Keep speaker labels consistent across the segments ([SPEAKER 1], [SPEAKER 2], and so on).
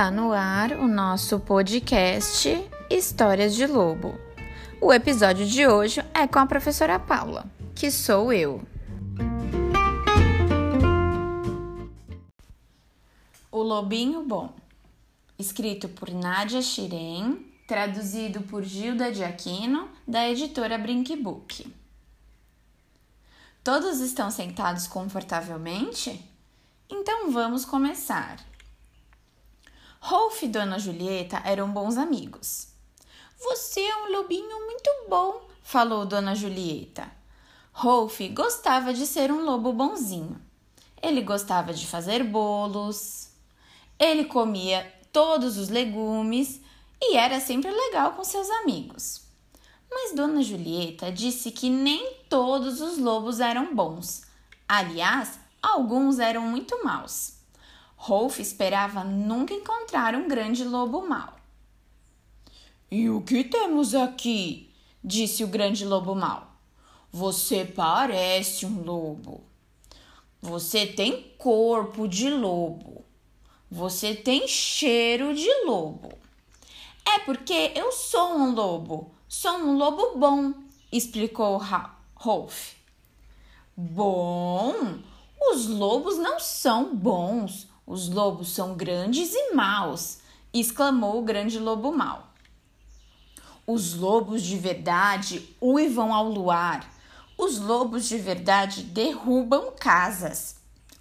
[SPEAKER 1] Está no ar o nosso podcast Histórias de Lobo. O episódio de hoje é com a professora Paula, que sou eu. O Lobinho Bom, escrito por Nádia Shiren, traduzido por Gilda de Aquino, da editora Brinkbook. Todos estão sentados confortavelmente? Então vamos começar. Rolf e Dona Julieta eram bons amigos. Você é um lobinho muito bom, falou Dona Julieta. Rolf gostava de ser um lobo bonzinho. Ele gostava de fazer bolos. Ele comia todos os legumes e era sempre legal com seus amigos. Mas Dona Julieta disse que nem todos os lobos eram bons. Aliás, alguns eram muito maus. Rolf esperava nunca encontrar um grande lobo mau. E o que temos aqui? disse o grande lobo mau. Você parece um lobo. Você tem corpo de lobo. Você tem cheiro de lobo. É porque eu sou um lobo. Sou um lobo bom, explicou Rolf. Bom? Os lobos não são bons. Os lobos são grandes e maus, exclamou o grande lobo mau. Os lobos de verdade uivam ao luar. Os lobos de verdade derrubam casas.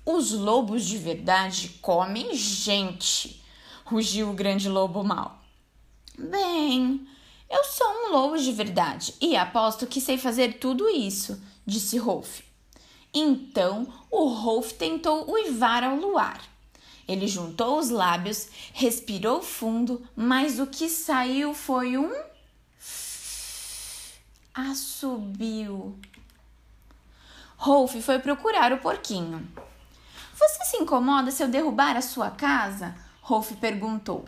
[SPEAKER 1] Os lobos de verdade comem gente, rugiu o grande lobo mau. Bem, eu sou um lobo de verdade e aposto que sei fazer tudo isso, disse Rolf. Então o Rolf tentou uivar ao luar. Ele juntou os lábios, respirou fundo, mas o que saiu foi um assobio. Rolf foi procurar o porquinho. Você se incomoda se eu derrubar a sua casa? Rolf perguntou.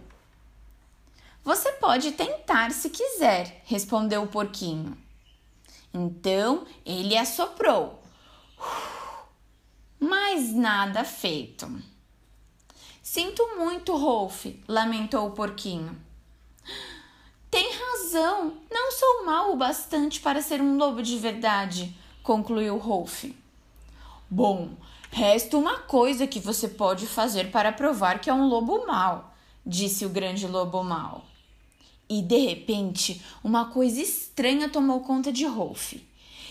[SPEAKER 1] Você pode tentar se quiser, respondeu o porquinho. Então ele assoprou. Mas nada feito. Sinto muito, Rolf, lamentou o porquinho. Tem razão, não sou mal o bastante para ser um lobo de verdade, concluiu Rolf. Bom, resta uma coisa que você pode fazer para provar que é um lobo mau, disse o grande lobo mau. E de repente, uma coisa estranha tomou conta de Rolf.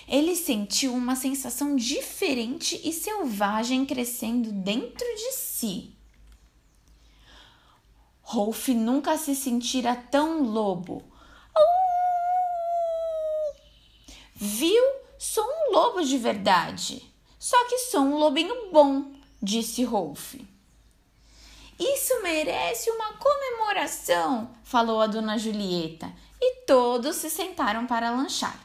[SPEAKER 1] Ele sentiu uma sensação diferente e selvagem crescendo dentro de si. Rolf nunca se sentira tão lobo. Viu? Sou um lobo de verdade. Só que sou um lobinho bom, disse Rolf. Isso merece uma comemoração, falou a dona Julieta, e todos se sentaram para lanchar.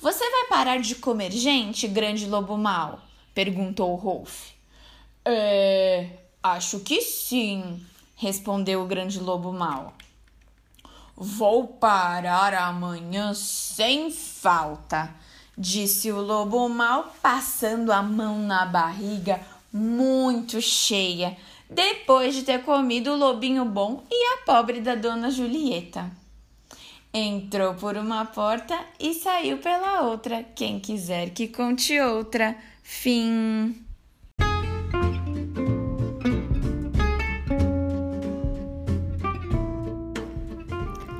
[SPEAKER 1] Você vai parar de comer gente, grande lobo mau? perguntou Rolf. É, acho que sim, respondeu o grande lobo mau. Vou parar amanhã sem falta, disse o lobo mau, passando a mão na barriga muito cheia depois de ter comido o lobinho bom e a pobre da dona Julieta. Entrou por uma porta e saiu pela outra. Quem quiser que conte outra. Fim.